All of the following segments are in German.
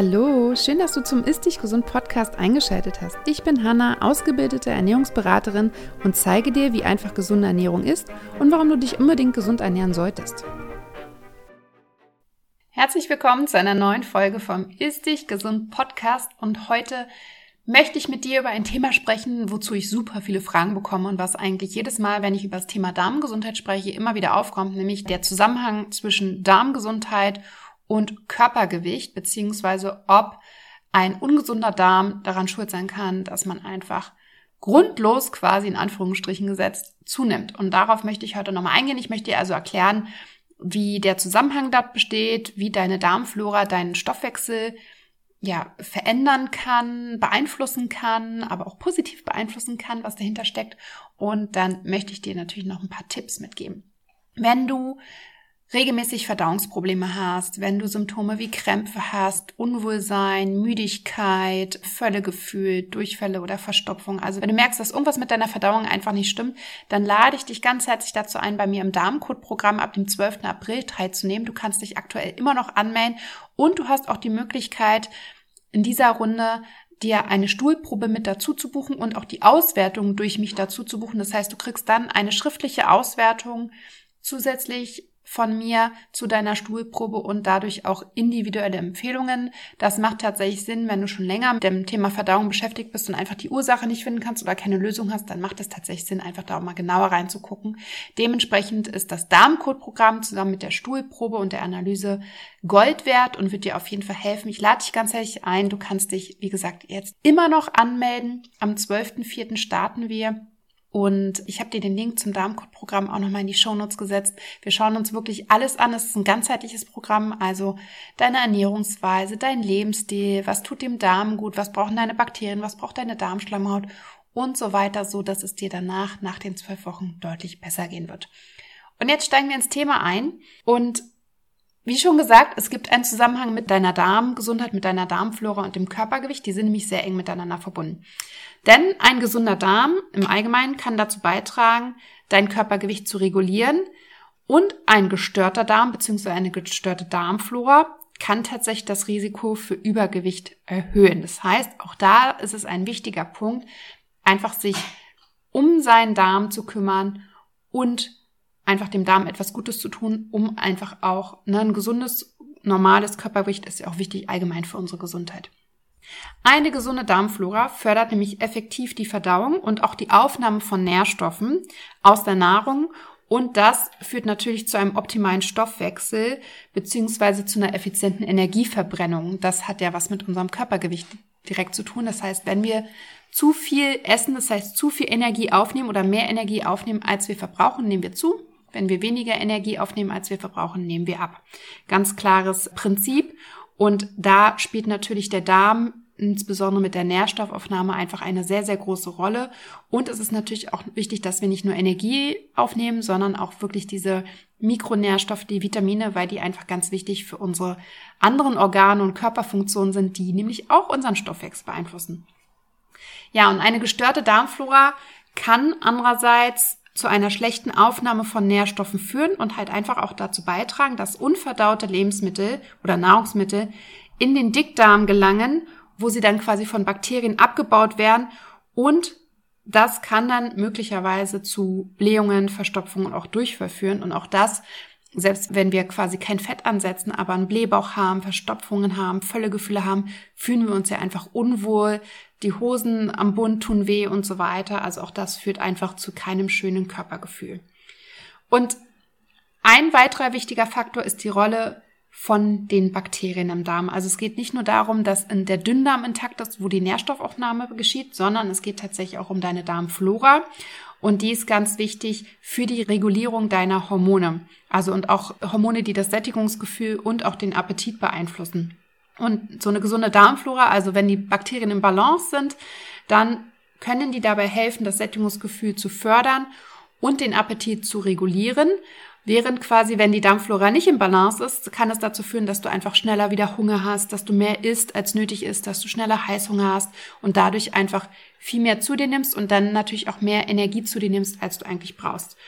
Hallo, schön, dass du zum Ist Dich Gesund Podcast eingeschaltet hast. Ich bin Hanna, ausgebildete Ernährungsberaterin und zeige dir, wie einfach gesunde Ernährung ist und warum du dich unbedingt gesund ernähren solltest. Herzlich willkommen zu einer neuen Folge vom Ist Dich Gesund Podcast und heute möchte ich mit dir über ein Thema sprechen, wozu ich super viele Fragen bekomme und was eigentlich jedes Mal, wenn ich über das Thema Darmgesundheit spreche, immer wieder aufkommt, nämlich der Zusammenhang zwischen Darmgesundheit und Körpergewicht, beziehungsweise ob ein ungesunder Darm daran schuld sein kann, dass man einfach grundlos quasi in Anführungsstrichen gesetzt zunimmt. Und darauf möchte ich heute nochmal eingehen. Ich möchte dir also erklären, wie der Zusammenhang dort besteht, wie deine Darmflora deinen Stoffwechsel ja, verändern kann, beeinflussen kann, aber auch positiv beeinflussen kann, was dahinter steckt. Und dann möchte ich dir natürlich noch ein paar Tipps mitgeben. Wenn du regelmäßig Verdauungsprobleme hast, wenn du Symptome wie Krämpfe hast, Unwohlsein, Müdigkeit, Völlegefühl, Durchfälle oder Verstopfung, also wenn du merkst, dass irgendwas mit deiner Verdauung einfach nicht stimmt, dann lade ich dich ganz herzlich dazu ein, bei mir im Darmcode-Programm ab dem 12. April teilzunehmen. Du kannst dich aktuell immer noch anmelden und du hast auch die Möglichkeit, in dieser Runde dir eine Stuhlprobe mit dazu zu buchen und auch die Auswertung durch mich dazu zu buchen. Das heißt, du kriegst dann eine schriftliche Auswertung zusätzlich von mir zu deiner Stuhlprobe und dadurch auch individuelle Empfehlungen. Das macht tatsächlich Sinn, wenn du schon länger mit dem Thema Verdauung beschäftigt bist und einfach die Ursache nicht finden kannst oder keine Lösung hast, dann macht es tatsächlich Sinn, einfach da auch mal genauer reinzugucken. Dementsprechend ist das Darmcode-Programm zusammen mit der Stuhlprobe und der Analyse Gold wert und wird dir auf jeden Fall helfen. Ich lade dich ganz herzlich ein. Du kannst dich, wie gesagt, jetzt immer noch anmelden. Am 12.04. starten wir. Und ich habe dir den Link zum Darmcode-Programm auch nochmal in die Shownotes gesetzt. Wir schauen uns wirklich alles an. Es ist ein ganzheitliches Programm, also deine Ernährungsweise, dein Lebensstil, was tut dem Darm gut, was brauchen deine Bakterien, was braucht deine Darmschleimhaut und so weiter, so dass es dir danach, nach den zwölf Wochen, deutlich besser gehen wird. Und jetzt steigen wir ins Thema ein und wie schon gesagt, es gibt einen Zusammenhang mit deiner Darmgesundheit, mit deiner Darmflora und dem Körpergewicht. Die sind nämlich sehr eng miteinander verbunden. Denn ein gesunder Darm im Allgemeinen kann dazu beitragen, dein Körpergewicht zu regulieren. Und ein gestörter Darm bzw. eine gestörte Darmflora kann tatsächlich das Risiko für Übergewicht erhöhen. Das heißt, auch da ist es ein wichtiger Punkt, einfach sich um seinen Darm zu kümmern und einfach dem Darm etwas Gutes zu tun, um einfach auch ne, ein gesundes, normales Körpergewicht ist ja auch wichtig allgemein für unsere Gesundheit. Eine gesunde Darmflora fördert nämlich effektiv die Verdauung und auch die Aufnahme von Nährstoffen aus der Nahrung und das führt natürlich zu einem optimalen Stoffwechsel beziehungsweise zu einer effizienten Energieverbrennung. Das hat ja was mit unserem Körpergewicht direkt zu tun. Das heißt, wenn wir zu viel essen, das heißt zu viel Energie aufnehmen oder mehr Energie aufnehmen, als wir verbrauchen, nehmen wir zu. Wenn wir weniger Energie aufnehmen, als wir verbrauchen, nehmen wir ab. Ganz klares Prinzip. Und da spielt natürlich der Darm insbesondere mit der Nährstoffaufnahme einfach eine sehr, sehr große Rolle. Und es ist natürlich auch wichtig, dass wir nicht nur Energie aufnehmen, sondern auch wirklich diese Mikronährstoffe, die Vitamine, weil die einfach ganz wichtig für unsere anderen Organe und Körperfunktionen sind, die nämlich auch unseren Stoffwechsel beeinflussen. Ja, und eine gestörte Darmflora kann andererseits zu einer schlechten Aufnahme von Nährstoffen führen und halt einfach auch dazu beitragen, dass unverdaute Lebensmittel oder Nahrungsmittel in den Dickdarm gelangen, wo sie dann quasi von Bakterien abgebaut werden. Und das kann dann möglicherweise zu Blähungen, Verstopfungen auch Durchfall führen. Und auch das selbst wenn wir quasi kein Fett ansetzen, aber einen Blähbauch haben, Verstopfungen haben, Völlegefühle haben, fühlen wir uns ja einfach unwohl, die Hosen am Bund tun weh und so weiter. Also auch das führt einfach zu keinem schönen Körpergefühl. Und ein weiterer wichtiger Faktor ist die Rolle von den Bakterien im Darm. Also es geht nicht nur darum, dass der Dünndarm intakt ist, wo die Nährstoffaufnahme geschieht, sondern es geht tatsächlich auch um deine Darmflora. Und die ist ganz wichtig für die Regulierung deiner Hormone. Also und auch Hormone, die das Sättigungsgefühl und auch den Appetit beeinflussen. Und so eine gesunde Darmflora, also wenn die Bakterien im Balance sind, dann können die dabei helfen, das Sättigungsgefühl zu fördern und den Appetit zu regulieren. Während quasi, wenn die Darmflora nicht im Balance ist, kann es dazu führen, dass du einfach schneller wieder Hunger hast, dass du mehr isst, als nötig ist, dass du schneller Heißhunger hast und dadurch einfach viel mehr zu dir nimmst und dann natürlich auch mehr Energie zu dir nimmst, als du eigentlich brauchst.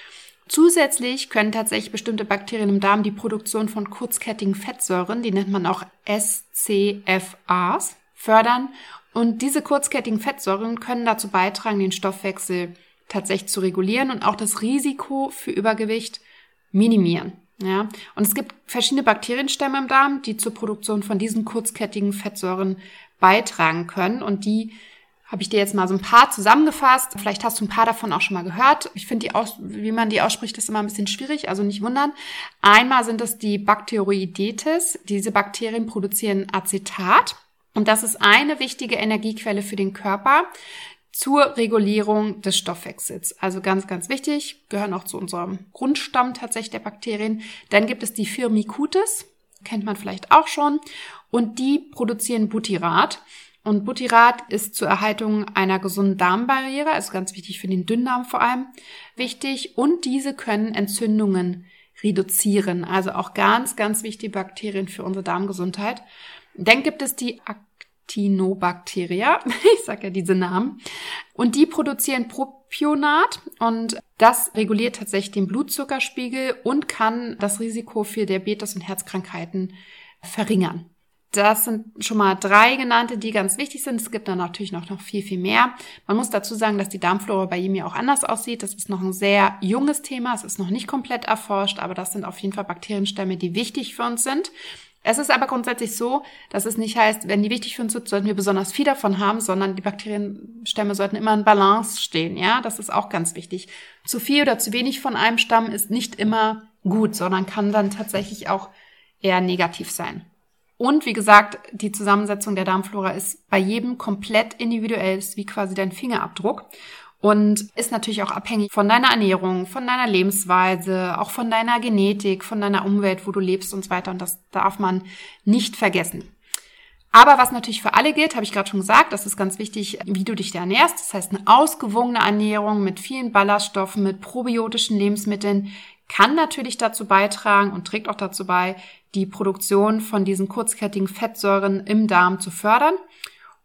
Zusätzlich können tatsächlich bestimmte Bakterien im Darm die Produktion von kurzkettigen Fettsäuren, die nennt man auch SCFAs, fördern. Und diese kurzkettigen Fettsäuren können dazu beitragen, den Stoffwechsel tatsächlich zu regulieren und auch das Risiko für Übergewicht minimieren. Ja, und es gibt verschiedene Bakterienstämme im Darm, die zur Produktion von diesen kurzkettigen Fettsäuren beitragen können und die habe ich dir jetzt mal so ein paar zusammengefasst. Vielleicht hast du ein paar davon auch schon mal gehört. Ich finde die aus, wie man die ausspricht, ist immer ein bisschen schwierig, also nicht wundern. Einmal sind es die Bacteroidetes. Diese Bakterien produzieren Acetat. Und das ist eine wichtige Energiequelle für den Körper zur Regulierung des Stoffwechsels. Also ganz, ganz wichtig, gehören auch zu unserem Grundstamm tatsächlich der Bakterien. Dann gibt es die Firmicutes, kennt man vielleicht auch schon, und die produzieren Butyrat. Und Butyrat ist zur Erhaltung einer gesunden Darmbarriere, also ganz wichtig für den Dünndarm vor allem, wichtig. Und diese können Entzündungen reduzieren. Also auch ganz, ganz wichtige Bakterien für unsere Darmgesundheit. Dann gibt es die Actinobacteria. Ich sage ja diese Namen. Und die produzieren Propionat und das reguliert tatsächlich den Blutzuckerspiegel und kann das Risiko für Diabetes und Herzkrankheiten verringern. Das sind schon mal drei genannte, die ganz wichtig sind. Es gibt dann natürlich noch, noch viel, viel mehr. Man muss dazu sagen, dass die Darmflora bei jedem ja auch anders aussieht. Das ist noch ein sehr junges Thema. Es ist noch nicht komplett erforscht, aber das sind auf jeden Fall Bakterienstämme, die wichtig für uns sind. Es ist aber grundsätzlich so, dass es nicht heißt, wenn die wichtig für uns sind, sollten wir besonders viel davon haben, sondern die Bakterienstämme sollten immer in Balance stehen. Ja, das ist auch ganz wichtig. Zu viel oder zu wenig von einem Stamm ist nicht immer gut, sondern kann dann tatsächlich auch eher negativ sein. Und wie gesagt, die Zusammensetzung der Darmflora ist bei jedem komplett individuell, ist wie quasi dein Fingerabdruck und ist natürlich auch abhängig von deiner Ernährung, von deiner Lebensweise, auch von deiner Genetik, von deiner Umwelt, wo du lebst und so weiter. Und das darf man nicht vergessen. Aber was natürlich für alle gilt, habe ich gerade schon gesagt, das ist ganz wichtig, wie du dich da ernährst. Das heißt, eine ausgewogene Ernährung mit vielen Ballaststoffen, mit probiotischen Lebensmitteln kann natürlich dazu beitragen und trägt auch dazu bei, die Produktion von diesen kurzkettigen Fettsäuren im Darm zu fördern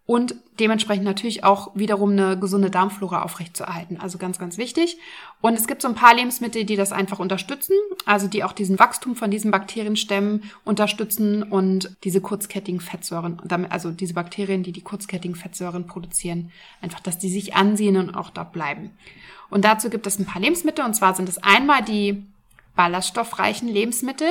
und dementsprechend natürlich auch wiederum eine gesunde Darmflora aufrechtzuerhalten. Also ganz, ganz wichtig. Und es gibt so ein paar Lebensmittel, die das einfach unterstützen, also die auch diesen Wachstum von diesen Bakterienstämmen unterstützen und diese kurzkettigen Fettsäuren, also diese Bakterien, die die kurzkettigen Fettsäuren produzieren, einfach, dass die sich ansehen und auch dort bleiben. Und dazu gibt es ein paar Lebensmittel, und zwar sind es einmal die ballaststoffreichen Lebensmittel,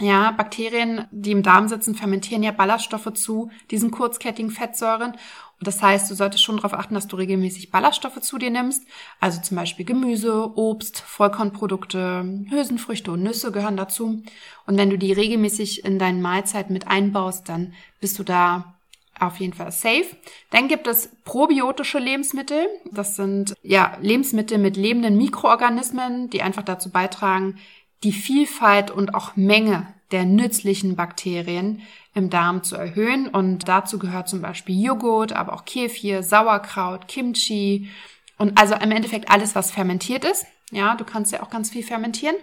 ja, Bakterien, die im Darm sitzen, fermentieren ja Ballaststoffe zu diesen kurzkettigen Fettsäuren. Und das heißt, du solltest schon darauf achten, dass du regelmäßig Ballaststoffe zu dir nimmst. Also zum Beispiel Gemüse, Obst, Vollkornprodukte, Hülsenfrüchte und Nüsse gehören dazu. Und wenn du die regelmäßig in deinen Mahlzeiten mit einbaust, dann bist du da auf jeden Fall safe. Dann gibt es probiotische Lebensmittel. Das sind ja Lebensmittel mit lebenden Mikroorganismen, die einfach dazu beitragen, die Vielfalt und auch Menge der nützlichen Bakterien im Darm zu erhöhen. Und dazu gehört zum Beispiel Joghurt, aber auch Kefir, Sauerkraut, Kimchi und also im Endeffekt alles, was fermentiert ist. Ja, du kannst ja auch ganz viel fermentieren.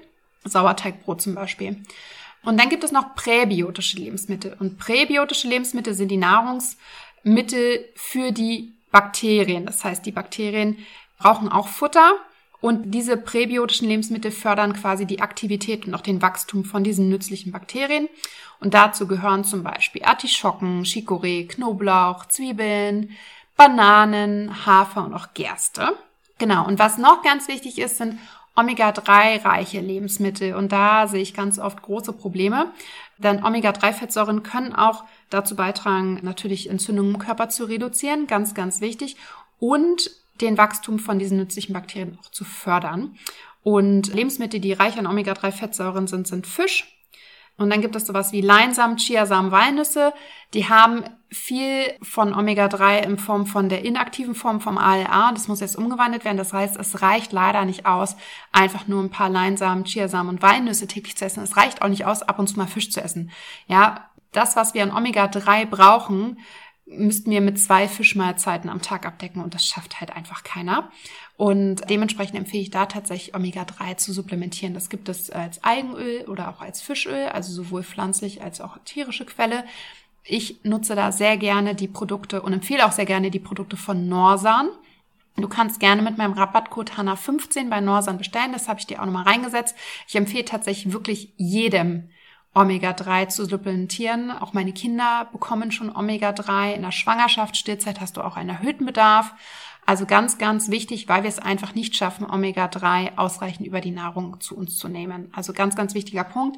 Sauerteigbrot zum Beispiel. Und dann gibt es noch präbiotische Lebensmittel. Und präbiotische Lebensmittel sind die Nahrungsmittel für die Bakterien. Das heißt, die Bakterien brauchen auch Futter und diese präbiotischen Lebensmittel fördern quasi die Aktivität und auch den Wachstum von diesen nützlichen Bakterien. Und dazu gehören zum Beispiel Artischocken, Chicorée, Knoblauch, Zwiebeln, Bananen, Hafer und auch Gerste. Genau. Und was noch ganz wichtig ist, sind Omega-3-reiche Lebensmittel. Und da sehe ich ganz oft große Probleme. Denn Omega-3-Fettsäuren können auch dazu beitragen, natürlich Entzündungen im Körper zu reduzieren. Ganz, ganz wichtig. Und den Wachstum von diesen nützlichen Bakterien auch zu fördern. Und Lebensmittel, die reich an Omega-3-Fettsäuren sind, sind Fisch. Und dann gibt es sowas wie Leinsamen, Chiasamen, Walnüsse. Die haben viel von Omega-3 in Form von der inaktiven Form vom ALA. Das muss jetzt umgewandelt werden. Das heißt, es reicht leider nicht aus, einfach nur ein paar Leinsamen, Chiasamen und Walnüsse täglich zu essen. Es reicht auch nicht aus, ab und zu mal Fisch zu essen. Ja, das, was wir an Omega-3 brauchen, müssten wir mit zwei Fischmahlzeiten am Tag abdecken und das schafft halt einfach keiner. Und dementsprechend empfehle ich da tatsächlich Omega-3 zu supplementieren. Das gibt es als Algenöl oder auch als Fischöl, also sowohl pflanzlich als auch tierische Quelle. Ich nutze da sehr gerne die Produkte und empfehle auch sehr gerne die Produkte von Norsan. Du kannst gerne mit meinem Rabattcode HANA15 bei Norsan bestellen. Das habe ich dir auch nochmal reingesetzt. Ich empfehle tatsächlich wirklich jedem, Omega-3 zu supplementieren. Auch meine Kinder bekommen schon Omega-3. In der Schwangerschaft, Stillzeit hast du auch einen erhöhten Bedarf. Also ganz, ganz wichtig, weil wir es einfach nicht schaffen, Omega-3 ausreichend über die Nahrung zu uns zu nehmen. Also ganz, ganz wichtiger Punkt.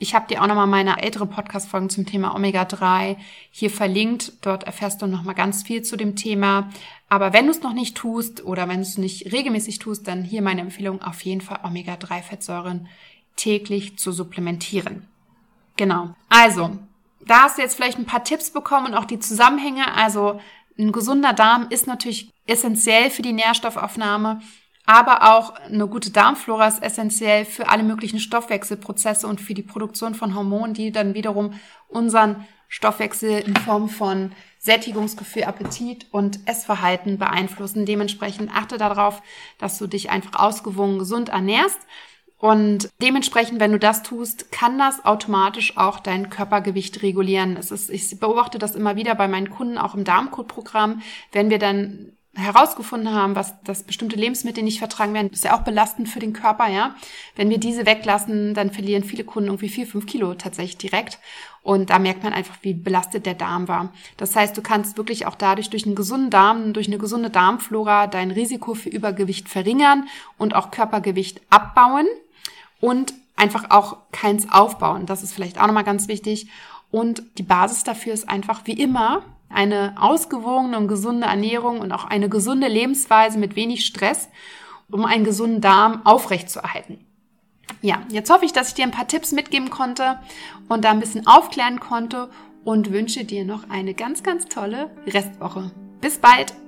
Ich habe dir auch nochmal meine ältere Podcast-Folgen zum Thema Omega-3 hier verlinkt. Dort erfährst du nochmal ganz viel zu dem Thema. Aber wenn du es noch nicht tust oder wenn du es nicht regelmäßig tust, dann hier meine Empfehlung, auf jeden Fall Omega-3-Fettsäuren täglich zu supplementieren. Genau. Also, da hast du jetzt vielleicht ein paar Tipps bekommen und auch die Zusammenhänge. Also, ein gesunder Darm ist natürlich essentiell für die Nährstoffaufnahme, aber auch eine gute Darmflora ist essentiell für alle möglichen Stoffwechselprozesse und für die Produktion von Hormonen, die dann wiederum unseren Stoffwechsel in Form von Sättigungsgefühl, Appetit und Essverhalten beeinflussen. Dementsprechend achte darauf, dass du dich einfach ausgewogen gesund ernährst. Und dementsprechend, wenn du das tust, kann das automatisch auch dein Körpergewicht regulieren. Es ist, ich beobachte das immer wieder bei meinen Kunden, auch im Darmcode-Programm, wenn wir dann herausgefunden haben, was das bestimmte Lebensmittel nicht vertragen werden, ist ja auch belastend für den Körper, ja. Wenn wir diese weglassen, dann verlieren viele Kunden irgendwie vier, fünf Kilo tatsächlich direkt. Und da merkt man einfach, wie belastet der Darm war. Das heißt, du kannst wirklich auch dadurch durch einen gesunden Darm, durch eine gesunde Darmflora dein Risiko für Übergewicht verringern und auch Körpergewicht abbauen und einfach auch keins aufbauen. Das ist vielleicht auch nochmal ganz wichtig. Und die Basis dafür ist einfach wie immer eine ausgewogene und gesunde Ernährung und auch eine gesunde Lebensweise mit wenig Stress, um einen gesunden Darm aufrechtzuerhalten. Ja, jetzt hoffe ich, dass ich dir ein paar Tipps mitgeben konnte und da ein bisschen aufklären konnte und wünsche dir noch eine ganz, ganz tolle Restwoche. Bis bald!